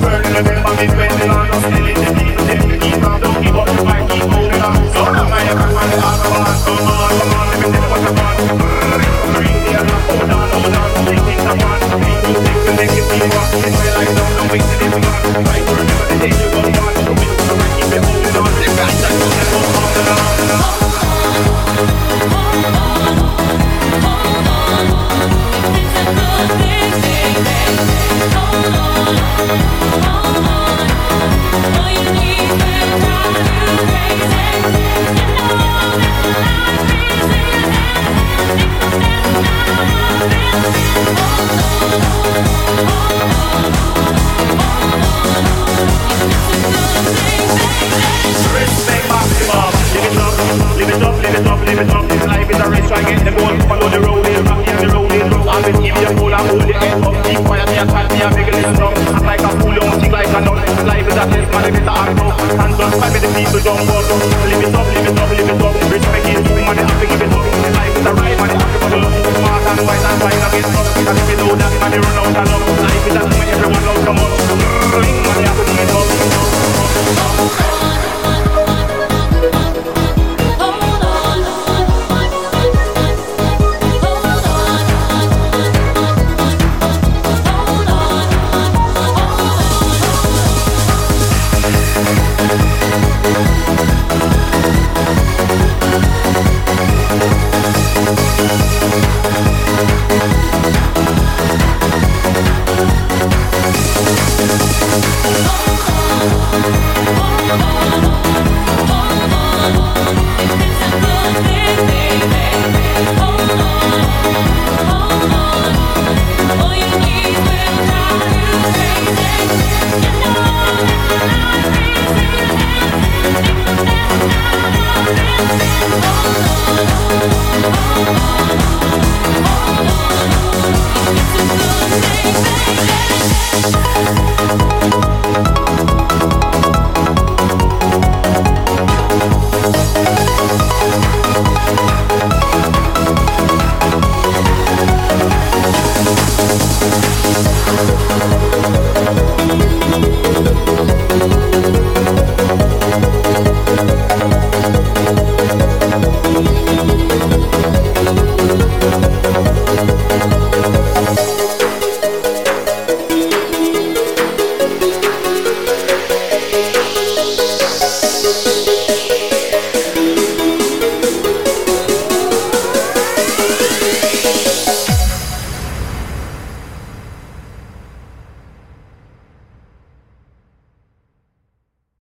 Burning the bell, but it's bending on us, still in the Live it up, live it up, live it up. This life is a race, so I get the goal. Follow the road, it's rock, yeah, the road is rock. I've been giving the goal, I hold it up. Keep quiet, me a tight, me a big little drum. Act like a fool, don't think like a nut. Life is a test, man, if it's a hard road. Hands on, five minutes, people don't walk. Live it up, live it up, live it up. Respect it, keep it, man, have to give it up. Life is a ride, man, have to follow. Smart and wise and fine, I if you know that, man, run out of love.